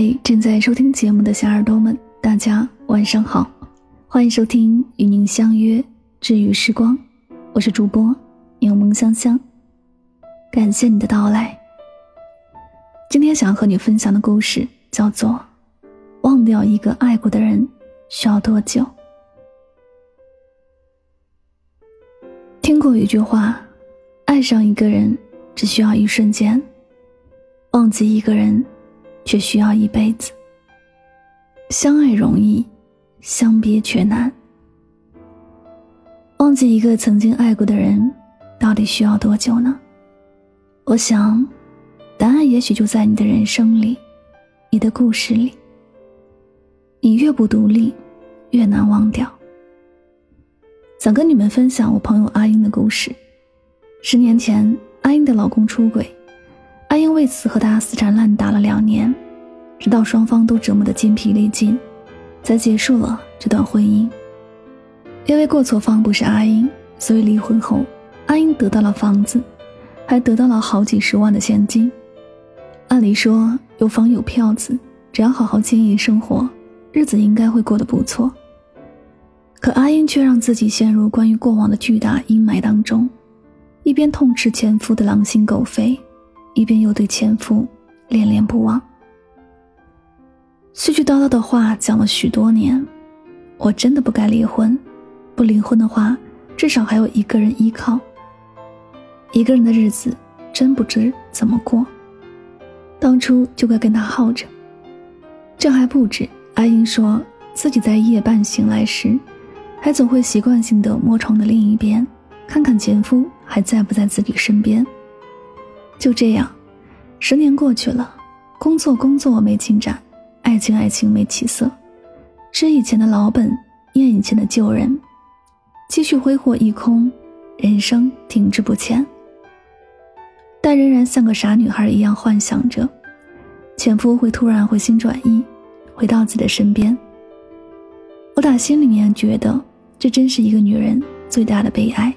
嗨，正在收听节目的小耳朵们，大家晚上好，欢迎收听与您相约治愈时光，我是主播柠檬香香，感谢你的到来。今天想要和你分享的故事叫做《忘掉一个爱过的人需要多久》。听过一句话，爱上一个人只需要一瞬间，忘记一个人。却需要一辈子。相爱容易，相别却难。忘记一个曾经爱过的人，到底需要多久呢？我想，答案也许就在你的人生里，你的故事里。你越不独立，越难忘掉。想跟你们分享我朋友阿英的故事。十年前，阿英的老公出轨。阿英为此和他死缠烂打了两年，直到双方都折磨得筋疲力尽，才结束了这段婚姻。因为过错方不是阿英，所以离婚后，阿英得到了房子，还得到了好几十万的现金。按理说有房有票子，只要好好经营生活，日子应该会过得不错。可阿英却让自己陷入关于过往的巨大阴霾当中，一边痛斥前夫的狼心狗肺。一边又对前夫恋恋不忘，絮絮叨叨的话讲了许多年。我真的不该离婚，不离婚的话，至少还有一个人依靠。一个人的日子真不知怎么过，当初就该跟他耗着。这还不止，阿英说自己在夜半醒来时，还总会习惯性的摸床的另一边，看看前夫还在不在自己身边。就这样，十年过去了，工作工作没进展，爱情爱情没起色，吃以前的老本，念以前的旧人，积蓄挥霍一空，人生停滞不前。但仍然像个傻女孩一样幻想着，前夫会突然回心转意，回到自己的身边。我打心里面觉得，这真是一个女人最大的悲哀。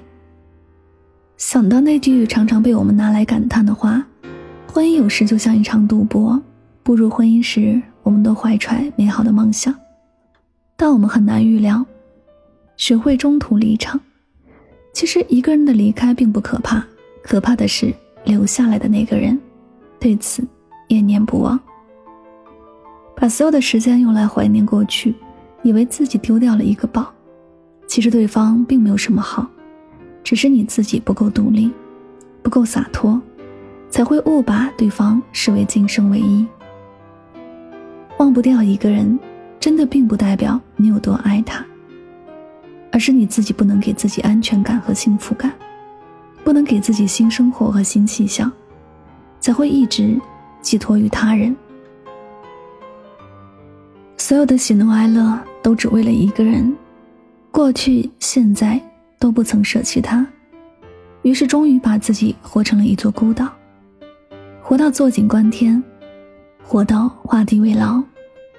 想到那句常常被我们拿来感叹的话：“婚姻有时就像一场赌博，步入婚姻时，我们都怀揣美好的梦想，但我们很难预料，学会中途离场。其实一个人的离开并不可怕，可怕的是留下来的那个人，对此念念不忘，把所有的时间用来怀念过去，以为自己丢掉了一个宝，其实对方并没有什么好。”只是你自己不够独立，不够洒脱，才会误把对方视为今生唯一。忘不掉一个人，真的并不代表你有多爱他，而是你自己不能给自己安全感和幸福感，不能给自己新生活和新气象，才会一直寄托于他人。所有的喜怒哀乐都只为了一个人，过去、现在。都不曾舍弃他，于是终于把自己活成了一座孤岛，活到坐井观天，活到画地为牢，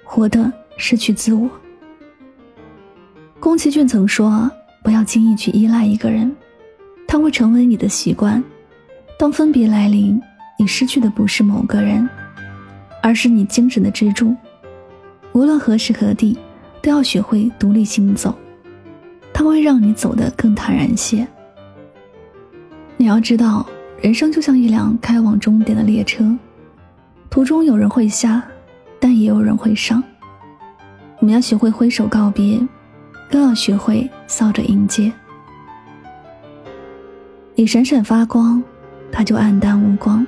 活得失去自我。宫崎骏曾说：“不要轻易去依赖一个人，他会成为你的习惯。当分别来临，你失去的不是某个人，而是你精神的支柱。无论何时何地，都要学会独立行走。”它会让你走得更坦然些。你要知道，人生就像一辆开往终点的列车，途中有人会下，但也有人会上。我们要学会挥手告别，更要学会笑着迎接。你闪闪发光，他就黯淡无光。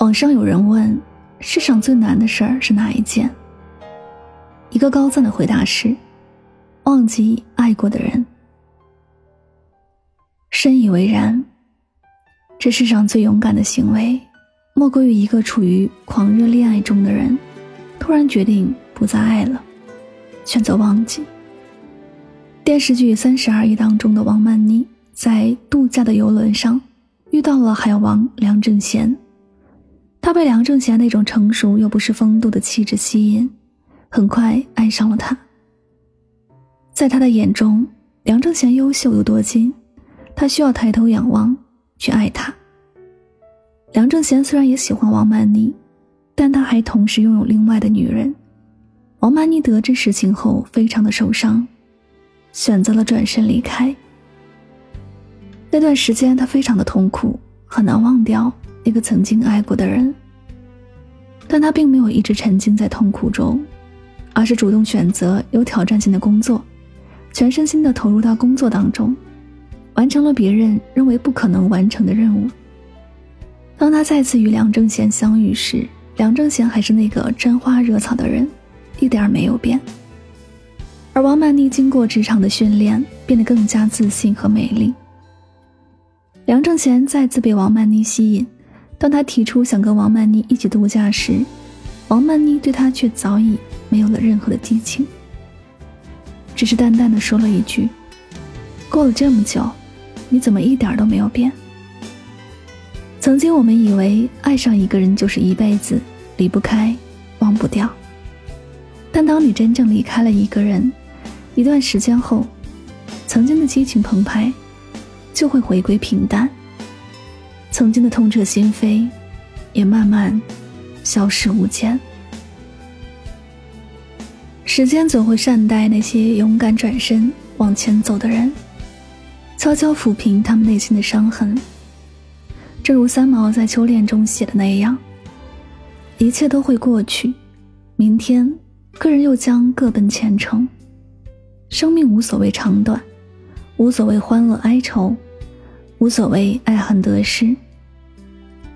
网上有人问：世上最难的事儿是哪一件？一个高赞的回答是。忘记爱过的人，深以为然。这世上最勇敢的行为，莫过于一个处于狂热恋爱中的人，突然决定不再爱了，选择忘记。电视剧《三十而已》当中的王曼妮，在度假的游轮上遇到了海王梁正贤，她被梁正贤那种成熟又不失风度的气质吸引，很快爱上了他。在他的眼中，梁正贤优秀又多金，他需要抬头仰望去爱他。梁正贤虽然也喜欢王曼妮，但他还同时拥有另外的女人。王曼妮得知实情后，非常的受伤，选择了转身离开。那段时间，他非常的痛苦，很难忘掉那个曾经爱过的人。但他并没有一直沉浸在痛苦中，而是主动选择有挑战性的工作，全身心的投入到工作当中，完成了别人认为不可能完成的任务。当他再次与梁正贤相遇时，梁正贤还是那个沾花惹草的人，一点没有变。而王曼妮经过职场的训练，变得更加自信和美丽。梁正贤再次被王曼妮吸引。当他提出想跟王曼妮一起度假时，王曼妮对他却早已没有了任何的激情，只是淡淡的说了一句：“过了这么久，你怎么一点都没有变？”曾经我们以为爱上一个人就是一辈子，离不开，忘不掉。但当你真正离开了一个人，一段时间后，曾经的激情澎湃，就会回归平淡。曾经的痛彻心扉，也慢慢消失无见。时间总会善待那些勇敢转身往前走的人，悄悄抚平他们内心的伤痕。正如三毛在《秋恋》中写的那样：“一切都会过去，明天个人又将各奔前程。生命无所谓长短，无所谓欢乐哀愁，无所谓爱恨得失。”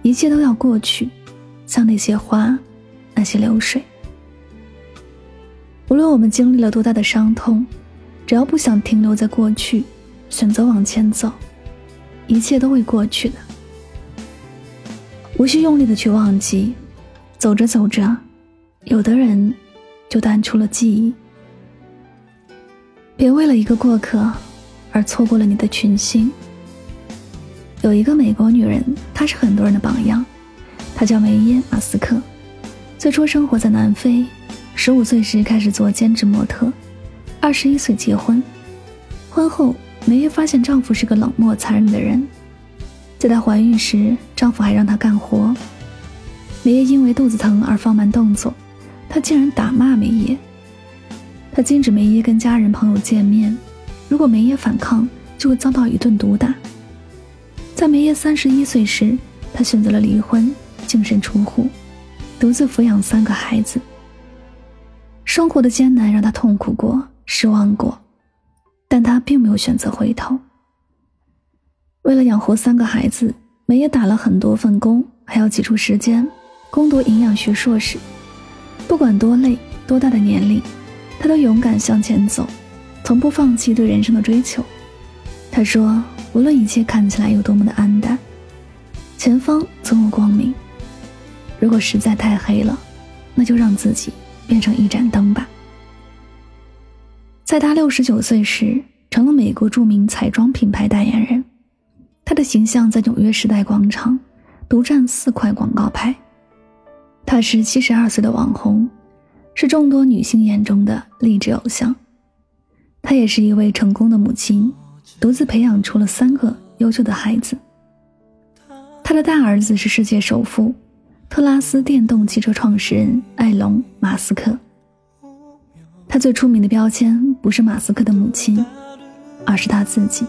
一切都要过去，像那些花，那些流水。无论我们经历了多大的伤痛，只要不想停留在过去，选择往前走，一切都会过去的。无需用力的去忘记，走着走着，有的人就淡出了记忆。别为了一个过客，而错过了你的群星。有一个美国女人，她是很多人的榜样。她叫梅耶·马斯克，最初生活在南非，十五岁时开始做兼职模特，二十一岁结婚。婚后，梅耶发现丈夫是个冷漠残忍的人。在她怀孕时，丈夫还让她干活。梅耶因为肚子疼而放慢动作，他竟然打骂梅耶。他禁止梅耶跟家人朋友见面，如果梅耶反抗，就会遭到一顿毒打。在梅耶三十一岁时，她选择了离婚，净身出户，独自抚养三个孩子。生活的艰难让他痛苦过、失望过，但他并没有选择回头。为了养活三个孩子，梅也打了很多份工，还要挤出时间攻读营养学硕士。不管多累、多大的年龄，他都勇敢向前走，从不放弃对人生的追求。他说。无论一切看起来有多么的暗淡，前方总有光明。如果实在太黑了，那就让自己变成一盏灯吧。在他六十九岁时，成了美国著名彩妆品牌代言人。他的形象在纽约时代广场独占四块广告牌。他是七十二岁的网红，是众多女性眼中的励志偶像。她也是一位成功的母亲。独自培养出了三个优秀的孩子。他的大儿子是世界首富、特拉斯电动汽车创始人埃隆·马斯克。他最出名的标签不是马斯克的母亲，而是他自己。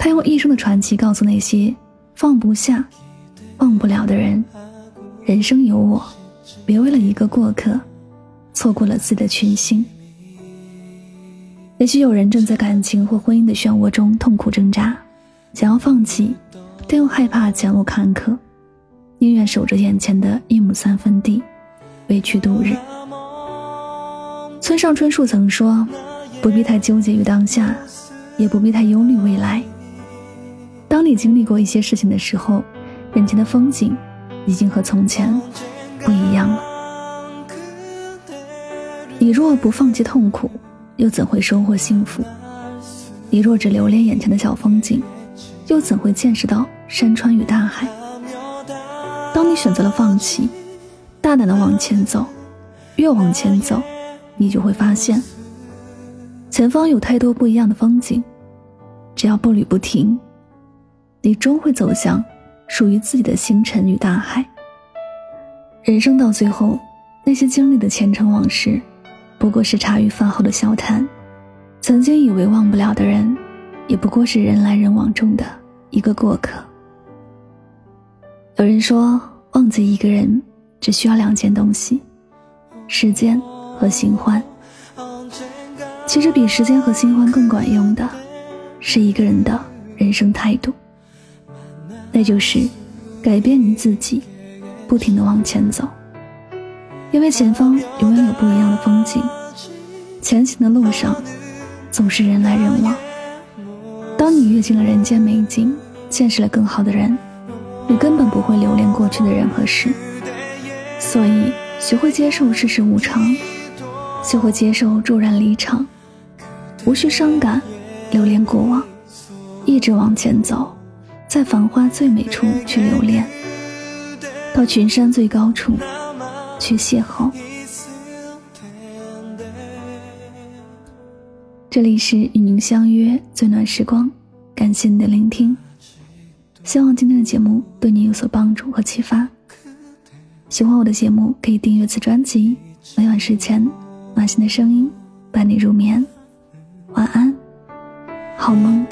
他用一生的传奇告诉那些放不下、忘不了的人：人生有我，别为了一个过客，错过了自己的群星。也许有人正在感情或婚姻的漩涡中痛苦挣扎，想要放弃，但又害怕前路坎坷，宁愿守着眼前的一亩三分地，委屈度日。村上春树曾说：“不必太纠结于当下，也不必太忧虑未来。当你经历过一些事情的时候，眼前的风景已经和从前不一样了。你若不放弃痛苦。”又怎会收获幸福？你若只留恋眼前的小风景，又怎会见识到山川与大海？选择了放弃，大胆的往前走，越往前走，你就会发现，前方有太多不一样的风景。只要步履不停，你终会走向属于自己的星辰与大海。人生到最后，那些经历的前尘往事，不过是茶余饭后的笑谈。曾经以为忘不了的人，也不过是人来人往中的一个过客。有人说，忘记一个人只需要两件东西：时间和新欢。其实，比时间和新欢更管用的，是一个人的人生态度。那就是改变你自己，不停的往前走，因为前方永远有不一样的风景。前行的路上，总是人来人往。当你阅尽了人间美景，见识了更好的人，你根本不会留恋过去的人和事。所以，学会接受世事无常，学会接受骤然离场，无需伤感，留恋过往，一直往前走。在繁花最美处去留恋，到群山最高处去邂逅。这里是与您相约最暖时光，感谢你的聆听。希望今天的节目对你有所帮助和启发。喜欢我的节目，可以订阅此专辑。每晚睡前，暖心的声音伴你入眠。晚安，好梦。